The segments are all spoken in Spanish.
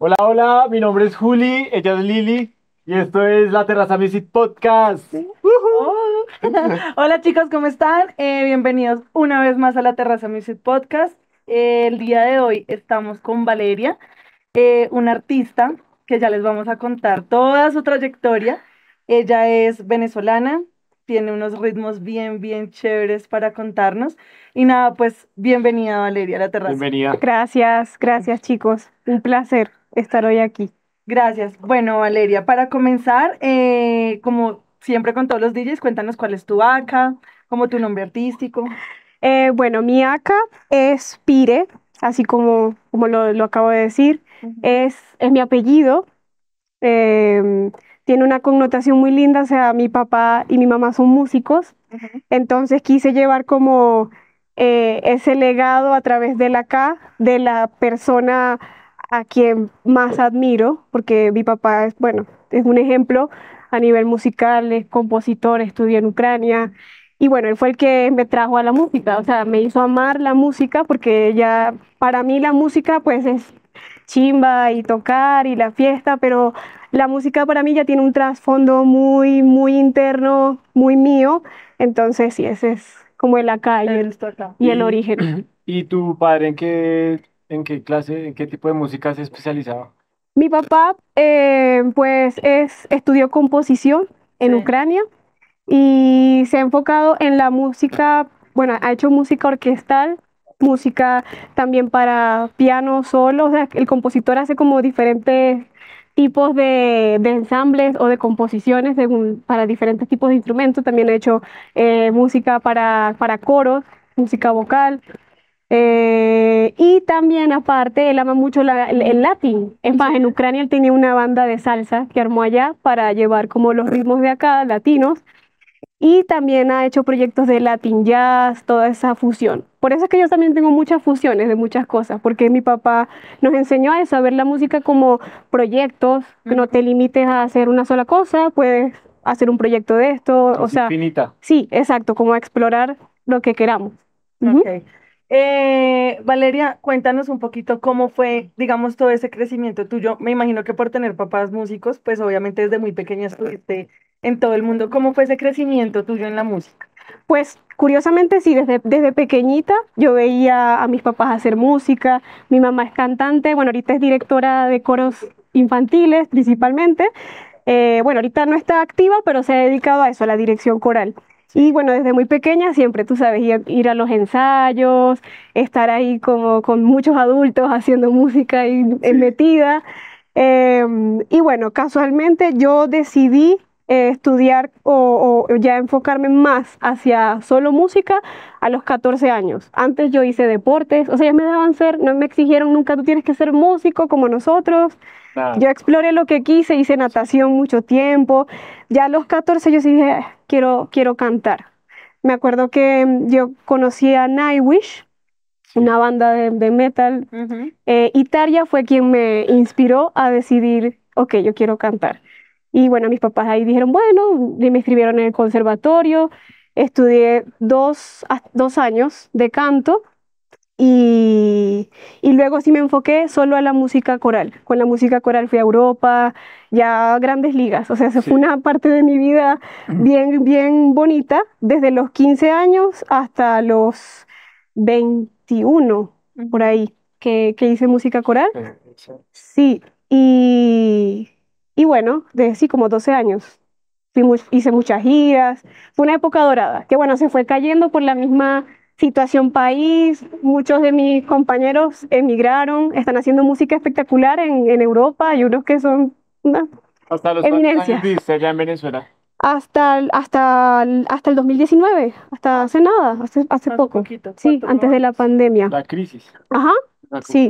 Hola, hola, mi nombre es Juli, ella es Lili y esto es La Terraza Music Podcast. Hola chicos, ¿cómo están? Eh, bienvenidos una vez más a la Terraza Music Podcast. Eh, el día de hoy estamos con Valeria, eh, una artista que ya les vamos a contar toda su trayectoria. Ella es venezolana, tiene unos ritmos bien, bien chéveres para contarnos. Y nada, pues bienvenida Valeria a la Terraza. Bienvenida. Gracias, gracias chicos. Un placer estar hoy aquí. Gracias. Bueno, Valeria, para comenzar, eh, como siempre con todos los DJs, cuéntanos cuál es tu ACA, como tu nombre artístico. Eh, bueno, mi ACA es Pire, así como, como lo, lo acabo de decir. es, es mi apellido. Em, tiene una connotación muy linda, o sea, mi papá y mi mamá son músicos, entonces quise llevar como eh, ese legado a través de la K, de la persona a quien más admiro, porque mi papá es, bueno, es un ejemplo a nivel musical, es compositor, estudió en Ucrania, y bueno, él fue el que me trajo a la música, o sea, me hizo amar la música, porque ya, para mí la música pues es chimba y tocar y la fiesta, pero la música para mí ya tiene un trasfondo muy, muy interno, muy mío, entonces sí, ese es como el acá y el, y el origen. ¿Y tu padre en qué, en qué clase, en qué tipo de música se especializaba? Mi papá, eh, pues, es, estudió composición en Sí. Ucrania y se ha enfocado en la música, bueno, ha hecho música orquestal, música también para piano solo, o sea, el compositor hace como diferentes tipos de, de ensambles o de composiciones según- para diferentes tipos de instrumentos. También ha hecho eh, música para, para coros, música vocal. Eh, y también aparte, él ama mucho la- el, el latín. Es más, en Ucrania él tenía una banda de salsa que armó allá para llevar como los ritmos de acá, latinos. Y también ha hecho proyectos de Latin Jazz, toda esa fusión. Por eso es que yo también tengo muchas fusiones de muchas cosas, porque mi papá nos enseñó a eso, a ver la música como proyectos, que no te limites a hacer una sola cosa, puedes hacer un proyecto de esto, o Es sea, infinita. sí, exacto, como a explorar lo que queramos. Ujú. Ok. Eh, Valeria, cuéntanos un poquito cómo fue, digamos, todo ese crecimiento tuyo. Me imagino que por tener papás músicos, pues obviamente desde muy pequeña estuviste en todo el mundo. ¿Cómo fue ese crecimiento tuyo en la música? Pues curiosamente sí, desde, desde pequeñita yo veía a mis papás hacer música, mi mamá es cantante, bueno, ahorita es directora de coros infantiles principalmente, Eh, bueno, ahorita no está activa, pero se ha dedicado a eso, a la dirección coral. Y bueno, desde muy pequeña siempre, tú sabes, ir, a los ensayos, estar ahí como con muchos adultos haciendo música y eh, metida. Em, y bueno, casualmente yo decidí eh, estudiar o, o ya enfocarme más hacia solo música a los 14 años. Antes yo hice deportes, o sea, ya me daban ser, no me exigieron nunca, tú tienes que ser músico como nosotros. Yo exploré lo que quise, hice natación mucho tiempo. Ya a los 14 yo sí dije, "Ah, quiero, quiero cantar. Me acuerdo que mm, yo conocí a Nightwish, una banda de, de metal. Eh, y Tarja fue quien me inspiró a decidir, ok, yo quiero cantar. Y bueno, mis papás ahí dijeron, bueno, y me inscribieron en el conservatorio. Estudié dos, dos años de canto y, y luego sí me enfoqué solo a la música coral. Con la música coral fui a Europa, ya a grandes ligas. O sea, se Sí. fue una parte de mi vida bien, bien bonita, desde los 15 años hasta los 21, por ahí, que, que hice música coral. Sí, y, y bueno, de sí, como 12 años. Fui hice muchas giras. Fue una época dorada, que bueno, se fue cayendo por la misma situación país. Muchos de mis compañeros emigraron, están haciendo música espectacular en, en Europa. Hay unos que son una- ¿Hasta los Eminencia. años allá en Venezuela? hasta, el- hasta, hasta el 2019, hasta hace nada, hace, hace Hace poco. poquito, Sí, antes de la pandemia. La crisis. Ajá. La Sí.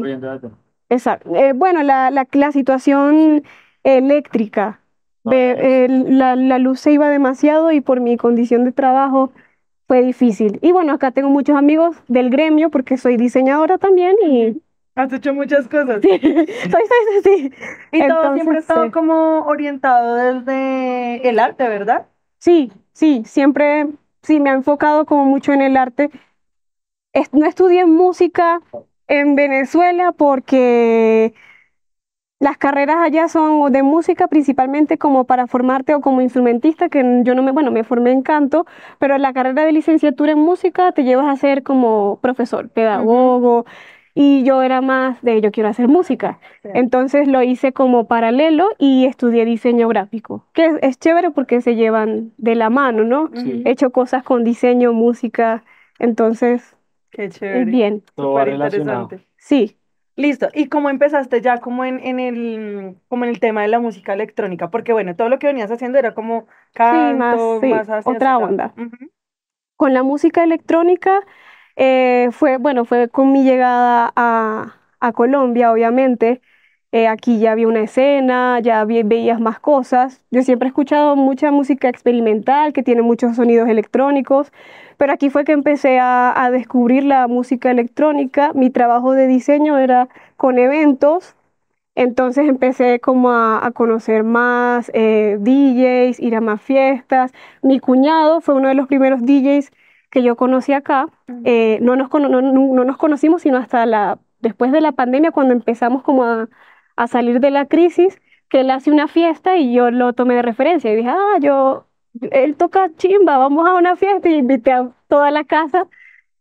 Exacto. Eh, bueno, la, la, la situación eléctrica, la, la luz se iba demasiado y por mi condición de trabajo fue difícil. Y bueno, acá tengo muchos amigos del gremio porque soy diseñadora también y Has hecho muchas cosas. sí, soy, soy, sí. Y todo siempre ha estado sí. como orientado desde el arte, ¿verdad? Sí, sí, siempre, sí, me ha enfocado como mucho en el arte. Es- no estudié música en Venezuela porque las carreras allá son de música principalmente como para formarte o como instrumentista, que yo no me, bueno, me formé en canto, pero la carrera de licenciatura en música te llevas a ser como profesor, pedagogo, y yo era más de yo quiero hacer música. Sí. Entonces lo hice como paralelo y estudié diseño gráfico, que es, es chévere porque se llevan de la mano, ¿no? Sí. He hecho cosas con diseño, música, entonces Qué chévere. es bien, Todo va relacionado. interesante. sí. Listo. ¿Y cómo empezaste ya como en, en el, como en el tema de la música electrónica? Porque bueno, todo lo que venías haciendo era como canto, más, sí, hacia otra onda. Con la música electrónica eh, fue, bueno, fue con mi llegada a, a Colombia, obviamente. Eh, aquí ya había una escena, ya vi- veías más cosas. Yo siempre he escuchado mucha música experimental que tiene muchos sonidos electrónicos, pero aquí fue que empecé a, a descubrir la música electrónica. Mi trabajo de diseño era con eventos, entonces empecé como a, a conocer más eh, DJs, ir a más fiestas. Mi cuñado fue uno de los primeros DJs que yo conocí acá. Eh, no, nos, no, no- no nos conocimos sino hasta la, después de la pandemia, cuando empezamos como a, a salir de la crisis, que él hace una fiesta y yo lo tomé de referencia y dije, ah, yo, él toca chimba, vamos a una fiesta y invité a toda la casa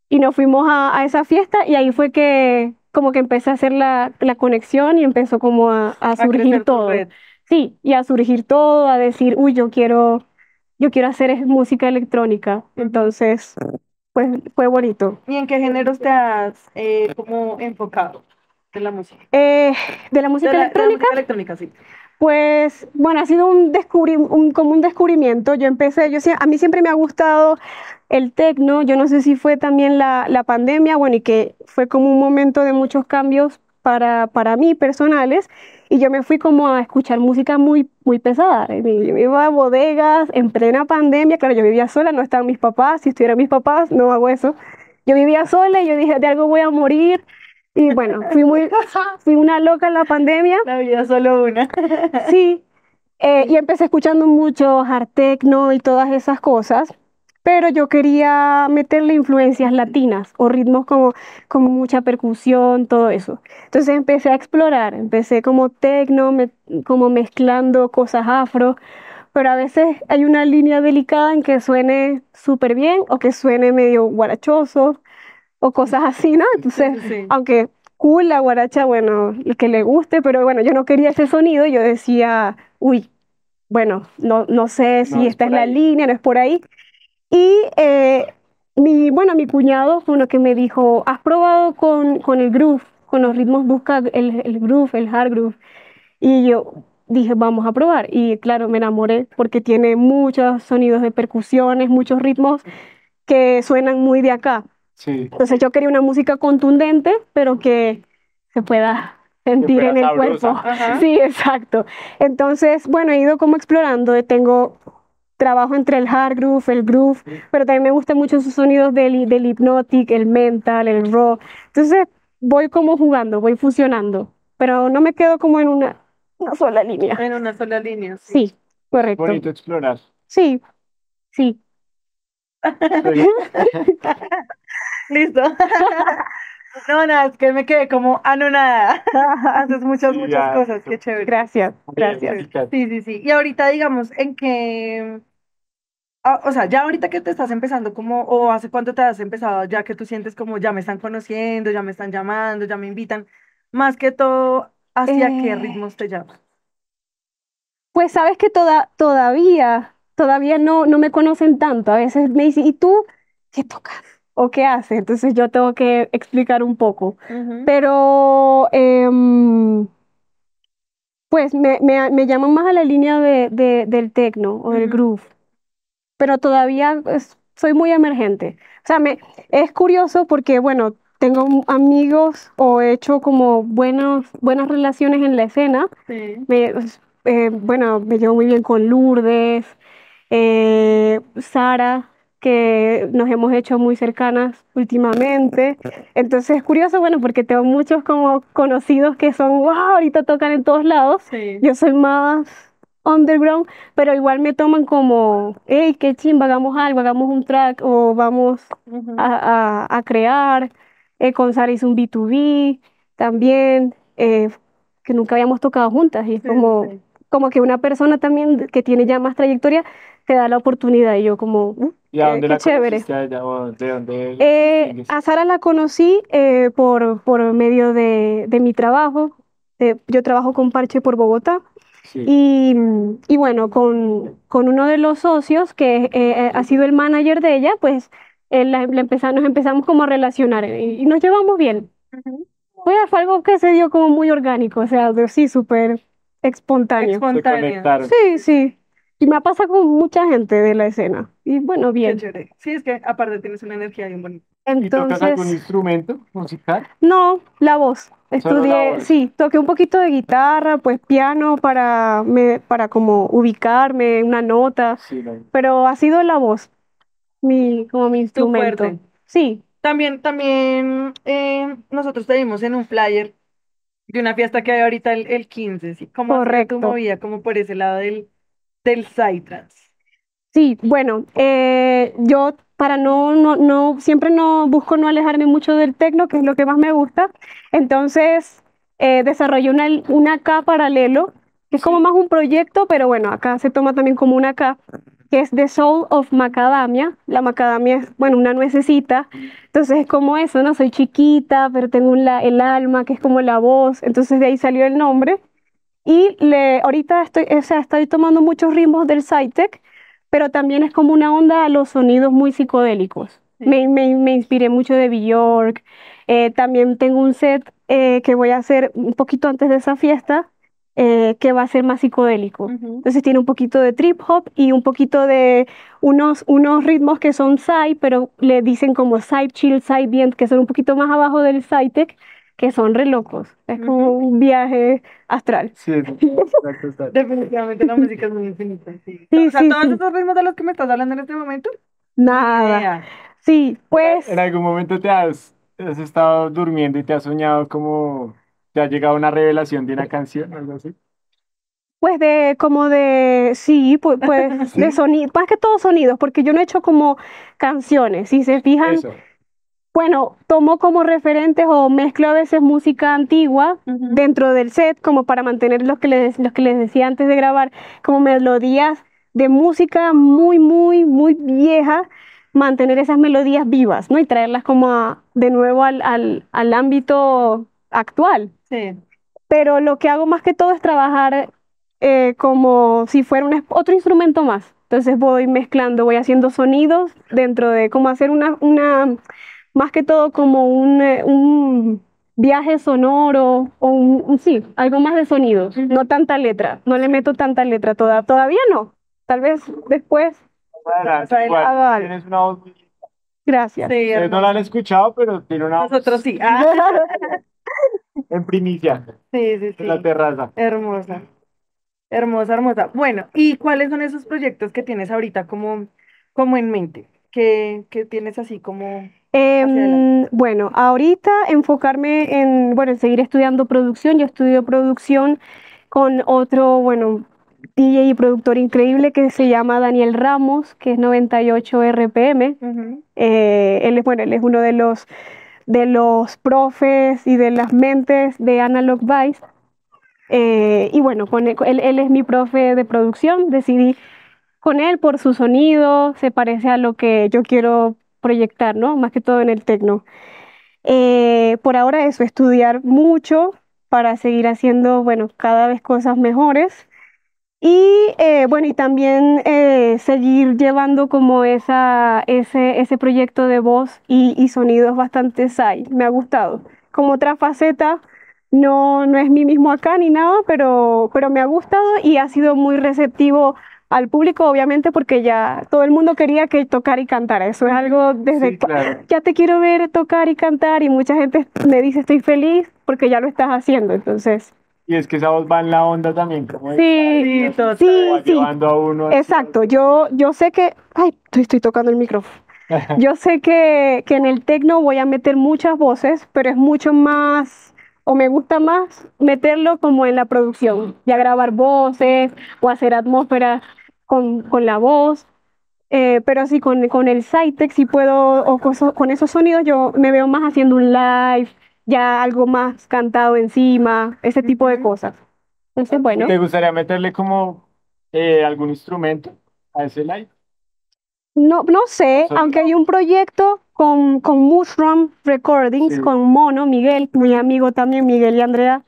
y nos fuimos a, a esa fiesta y ahí fue que como que empecé a hacer la, la conexión y empezó como a, surgir todo. Sí, y a surgir todo, a decir, uy, yo quiero, yo quiero hacer música electrónica. Entonces, pues fue bonito. ¿Y en qué géneros te has eh, como enfocado de la música? Eh, de la música De la, de la electrónica, electrónica, sí. pues bueno, ha sido un un, como un descubrimiento. Yo empecé, yo, a mí siempre me ha gustado el tecno. Yo no sé si fue también la, la pandemia, bueno, y que fue como un momento de muchos cambios para, para mí personales. Y yo me fui como a escuchar música muy, muy pesada. Me- Yo iba a bodegas en plena pandemia. Claro, yo vivía sola, no estaban mis papás. Si estuvieran mis papás, no hago eso. Yo vivía sola y yo dije, de algo voy a morir. Y bueno, fui muy, fui una loca en la pandemia. La vida solo una. Sí, eh, y empecé escuchando mucho hard techno y todas esas cosas, pero yo quería meterle influencias latinas o ritmos como, como mucha percusión, todo eso. Entonces empecé a explorar, empecé como techno, me- como mezclando cosas afro, pero a veces hay una línea delicada en que suene súper bien o que suene medio guarachoso o cosas así, ¿no? Entonces, sí, aunque cool la guaracha, bueno, el que le guste, pero bueno, yo no quería ese sonido, yo decía, uy, bueno, no, no sé si No es esta es la ahí. línea, no es por ahí. Y eh, mi, bueno, mi cuñado fue uno que me dijo, ¿has probado con, con el groove, con los ritmos, busca el, el groove, el hard groove? Y yo dije, vamos a probar. Y claro, me enamoré porque tiene muchos sonidos de percusiones, muchos ritmos que suenan muy de acá. Sí. Entonces yo quería una música contundente, pero que se pueda sentir en el cuerpo. Ajá. Sí, exacto. Entonces, bueno, he ido como explorando. Tengo trabajo entre el hard groove, el groove, pero también me gustan mucho sus sonidos del, del hypnotic, el mental, el raw. Entonces voy como jugando, voy fusionando, pero no me quedo como en una, una sola línea. En una sola línea. Sí. Sí, correcto. Bonito explorar. Sí, sí. Listo. No, nada, es que me quedé como anonada. Haces muchas, Sí, muchas ya, cosas. Qué chévere. Gracias, gracias. Bien, Sí, sí, sí. Y ahorita, digamos, en que, ah, o sea, ya ahorita que te estás empezando como, o hace cuánto te has empezado, ya que tú sientes como ya me están conociendo, ya me están llamando, ya me invitan, más que todo, ¿hacia qué Eh. ritmos te llaman? Pues sabes que toda, todavía, todavía no, no me conocen tanto. A veces me dicen, ¿y tú qué tocas? ¿O qué haces? Entonces yo tengo que explicar un poco. Pero, em, pues me, me, me llaman más a la línea de, de- del techno o del groove. Pero todavía es- soy muy emergente. O sea, me, es curioso porque, bueno, tengo amigos o he hecho como buenos, buenas relaciones en la escena. Sí. Me- eh, bueno, me llevo muy bien con Lourdes, eh, Sara, que nos hemos hecho muy cercanas últimamente. Entonces es curioso, bueno, porque tengo muchos como conocidos que son, wow, ahorita tocan en todos lados. Sí. Yo soy más underground, pero igual me toman como, hey, qué chimba, hagamos algo, hagamos un track o vamos Ujú. a, a- a crear. Eh, con Sara hice un B2B también, eh, que nunca habíamos tocado juntas y es Sí, como, sí. como que una persona también que tiene ya más trayectoria te da la oportunidad y yo como, "Uh, ¿Y a qué- dónde qué la chévere. conociste a ella? ¿O de dónde Eh, a Sara la conocí eh, por, por medio de, de mi trabajo. Eh, yo trabajo con Parche por Bogotá Sí. y, y bueno, con, con uno de los socios que eh, ha sido el manager de ella, pues eh, la- la empeza- nos empezamos como a relacionar y, y nos llevamos bien. Fue, fue algo que se dio como muy orgánico, o sea, de- sí, súper espontáneo. Se Espontáneo. conectaron. Sí, sí. Y me ha pasado con mucha gente de la escena. Y bueno, Qué bien. chévere. Sí, es que aparte tienes una energía bien bonita. ¿Y tocas algún Entonces, instrumento musical? no, la voz. Solo la Estudié, voz. sí, toqué un poquito de guitarra, pues piano para, me, para como ubicarme, una nota, Sí, no. pero ha sido la voz, mi, como mi instrumento. fuerte. Sí, También, también eh, nosotros te vimos en un flyer de una fiesta que hay ahorita el, el 15, ¿sí? ¿Cómo sido tu Correcto. movida como por ese lado del, del Psytrance? Sí, bueno, eh, yo para no, no, no, siempre no busco no alejarme mucho del tecno, que es lo que más me gusta. Entonces, eh, desarrollé una, una AK paralelo, que es como más un proyecto, pero bueno, acá se toma también como una AK, que es The Soul of Macadamia. La macadamia es, bueno, una nuececita. Entonces es como eso, ¿no? Soy chiquita, pero tengo la- el alma, que es como la voz. Entonces de ahí salió el nombre. Y le, ahorita estoy, o sea, estoy tomando muchos ritmos del Psytech, pero también es como una onda a los sonidos muy psicodélicos. Sí. Me, me, me inspiré mucho de Bjork. Eh, también tengo un set eh, que voy a hacer un poquito antes de esa fiesta, eh, que va a ser más psicodélico. Ujú. Entonces tiene un poquito de trip hop y un poquito de unos, unos ritmos que son psy, pero le dicen como psy chill, psy ambient, que son un poquito más abajo del psytech, que son re locos. Es como Ujú. un viaje astral. Sí, exacto, está. Definitivamente la música es muy infinita, sí. Sí, o sea, sí, todos sí. esos ritmos de los que me estás hablando en este momento, Nada. idea. Sí, pues ¿En algún momento te has, has estado durmiendo y te has soñado como te ha llegado una revelación de una canción o algo así? Pues de, como de, sí, pues, pues de sonido, más que todo sonidos, porque yo no he hecho como canciones, si se fijan, Eso. Bueno, tomo como referentes o mezclo a veces música antigua dentro del set, como para mantener los que les, los que les decía antes de grabar, como melodías de música muy, muy, muy vieja, mantener esas melodías vivas, ¿no? Y traerlas como a- de nuevo al, al, al ámbito actual Sí. pero lo que hago más que todo es trabajar eh, como si fuera un otro instrumento más. Entonces voy mezclando, voy haciendo sonidos dentro de como hacer una, una más que todo como un, eh, un viaje sonoro o un, un- sí, algo más de sonidos, Ujú. no tanta letra, no le meto tanta letra toda, todavía no, tal vez después, Adelante, Rafael, igual, haga algo. tienes una voz muy linda. gracias. Sí, Ustedes no la han escuchado, pero tiene una voz Nosotros sí. Ah, en primicia sí, sí, sí. en la terraza. Hermosa. Hermosa, hermosa. Bueno, ¿y cuáles son esos proyectos que tienes ahorita como, como en mente? ¿Qué, qué tienes así como... Em, bueno, ahorita enfocarme en, bueno, en seguir estudiando producción. Yo estudio producción con otro, bueno, DJ y productor increíble que se llama Daniel Ramos, que es 98 RPM. Eh, él es, bueno, él es uno de los, de los profes y de las mentes de Analog Vice. Eh, y bueno, con él- él es mi profe de producción. Decidí con él por su sonido, se parece a lo que yo quiero proyectar, ¿no? Más que todo en el tecno. Eh, por ahora eso, estudiar mucho para seguir haciendo, bueno, cada vez cosas mejores. Y eh, bueno, y también eh, seguir llevando como esa, ese, ese proyecto de voz y, sonidos bastante sci. Me ha gustado. Como otra faceta, no, no es mi mismo acá ni nada, pero, pero me ha gustado y ha sido muy receptivo al público, obviamente, porque ya todo el mundo quería que tocara y cantara. Eso es algo desde Sí, claro. ya te quiero ver tocar y cantar y mucha gente me dice estoy feliz porque ya lo estás haciendo. Entonces, Y es que esa voz va en la onda también, como de- sí, Sí, sí, va sí, llevando a uno exacto. Yo, yo sé que, ay, estoy, estoy tocando el micrófono. Yo sé que, que en el tecno voy a meter muchas voces, pero es mucho más, o me gusta más meterlo como en la producción, ya grabar voces o hacer atmósferas con, con la voz. Eh, pero sí, con, con el Cytec sí puedo, o con, eso- con esos sonidos yo me veo más haciendo un live, ya algo más cantado encima, ese tipo de cosas. Entonces, bueno, ¿Te gustaría meterle como eh, algún instrumento a ese live? no, no sé, aunque hay un proyecto con, con Mushroom Recordings, Sí. con Mono, Miguel, mi amigo también, Miguel y Andrea,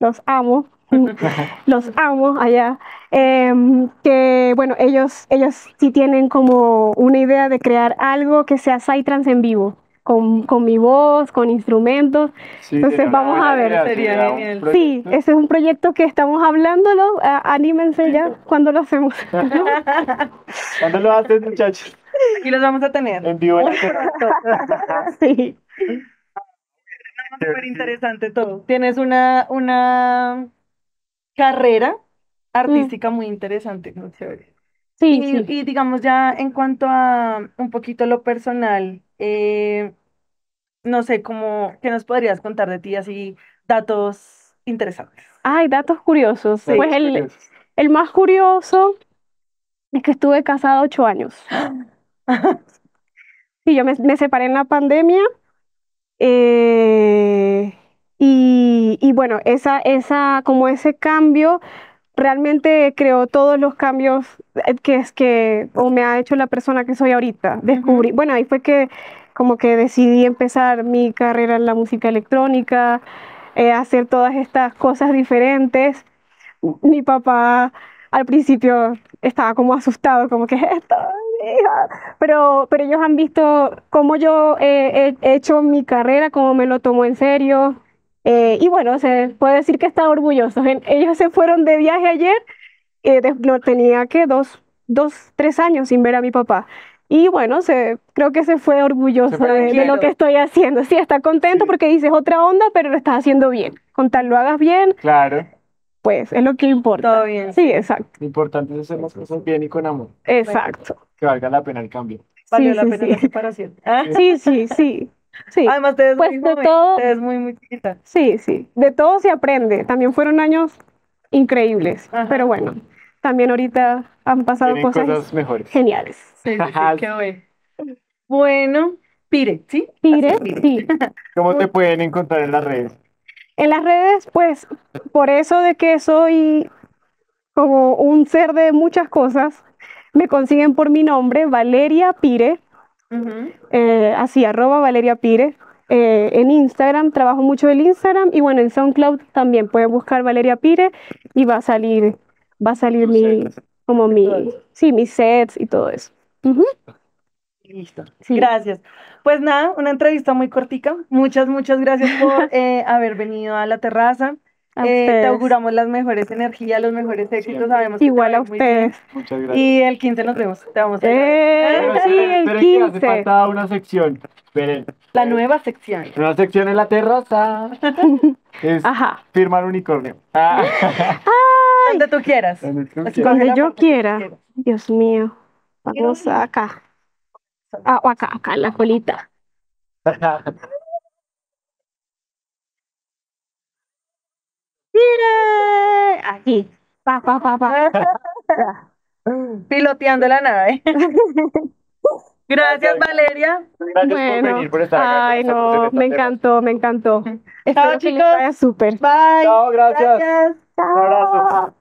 los amo. los amo allá, em, que bueno, ellos, ellos sí tienen como una idea de crear algo que sea Psytrance en vivo, con, con mi voz, con instrumentos. Sí, Entonces, vamos a ver. idea, Sería genial. Sí, ese es un proyecto que estamos hablándolo, anímense ya cuando lo hacemos. ¿Cuándo lo haces, muchachos? Aquí los vamos a tener. En vivo en la terraza. Sí. Súper interesante todo. Tienes una, una carrera artística muy interesante, muy chévere. Sí, Y, sí. y digamos ya en cuanto a un poquito lo personal, eh, no sé, cómo, ¿qué nos podrías contar de ti así, datos interesantes? Ay, datos curiosos. Sí. Pues el, el más curioso es que estuve casada ocho años. Sí, yo me, me separé en la pandemia. eh, y, y bueno, esa, esa, como ese cambio realmente creó todos los cambios eh, que es que o me ha hecho la persona que soy ahorita. Descubrí, bueno, ahí fue que como que decidí empezar mi carrera en la música electrónica, eh, hacer todas estas cosas diferentes. Mi papá al principio estaba como asustado, como que esto, hija. Pero, pero ellos han visto cómo yo eh, he hecho mi carrera, cómo me lo tomo en serio. Eh, y bueno, se puede decir que están orgullosos. En- ellos se fueron de viaje ayer, eh, de- no tenía que dos, dos, tres años sin ver a mi papá. Y bueno, se, creo que se fue orgulloso fue de, de lo que estoy haciendo. Sí, está contento Sí. porque dices otra onda, pero lo estás haciendo bien. Con tal lo hagas bien, Claro, pues es lo que importa. Todo bien. Sí, exacto, lo importante es hacer las cosas bien y con amor, exacto. que valga la pena el cambio. Valió Sí, la sí, pena sí. la separación. ¿Ah? Sí, sí, sí, sí, Además, te ves Pues muy de joven, todo- te ves muy, muy chiquita. sí, sí. De todo se aprende. También fueron años increíbles, Ajá. pero bueno, también ahorita han pasado cosas, cosas mejores. geniales. Sí, sí, sí, qué bueno. Bueno, Pire, ¿sí? Pire, Pire. sí. ¿Cómo te pueden encontrar en las redes? En las redes, pues, por eso de que soy como un ser de muchas cosas, me consiguen por mi nombre, Valeria Pire, Eh, así, arroba Valeria Pire. Eh, en Instagram, trabajo mucho el Instagram y bueno, en SoundCloud también pueden buscar Valeria Pire y va a salir, va a salir mi, como mi, sí, mis sets y todo eso. Listo. sí. Gracias. Pues nada, una entrevista muy cortica. Muchas, muchas gracias por eh, haber venido a la terraza. Eh, te auguramos las mejores energías, los mejores éxitos. Sabemos que Igual va a ustedes. Muchas gracias. Y el 15 nos vemos. Te vamos a ver. Eh, Pero sí, el esperen que hace 15. falta una sección. Esperen. La nueva sección. Una sección en la terraza. Es Ajá. firmar unicornio. Ah. Donde tú quieras. Donde tú quieras. Donde yo que quiera. quieras. Dios mío. Vamos acá. Ah, o acá, acá, la colita. ¡Mire! Aquí. Pa, pa, pa, pa. Piloteando la nave. Gracias, Valeria. Gracias por Bueno, venir, por estar acá ay, no, me encantó, me encantó. Les chicos. súper. Bye. Chao, gracias. Gracias. Un abrazo.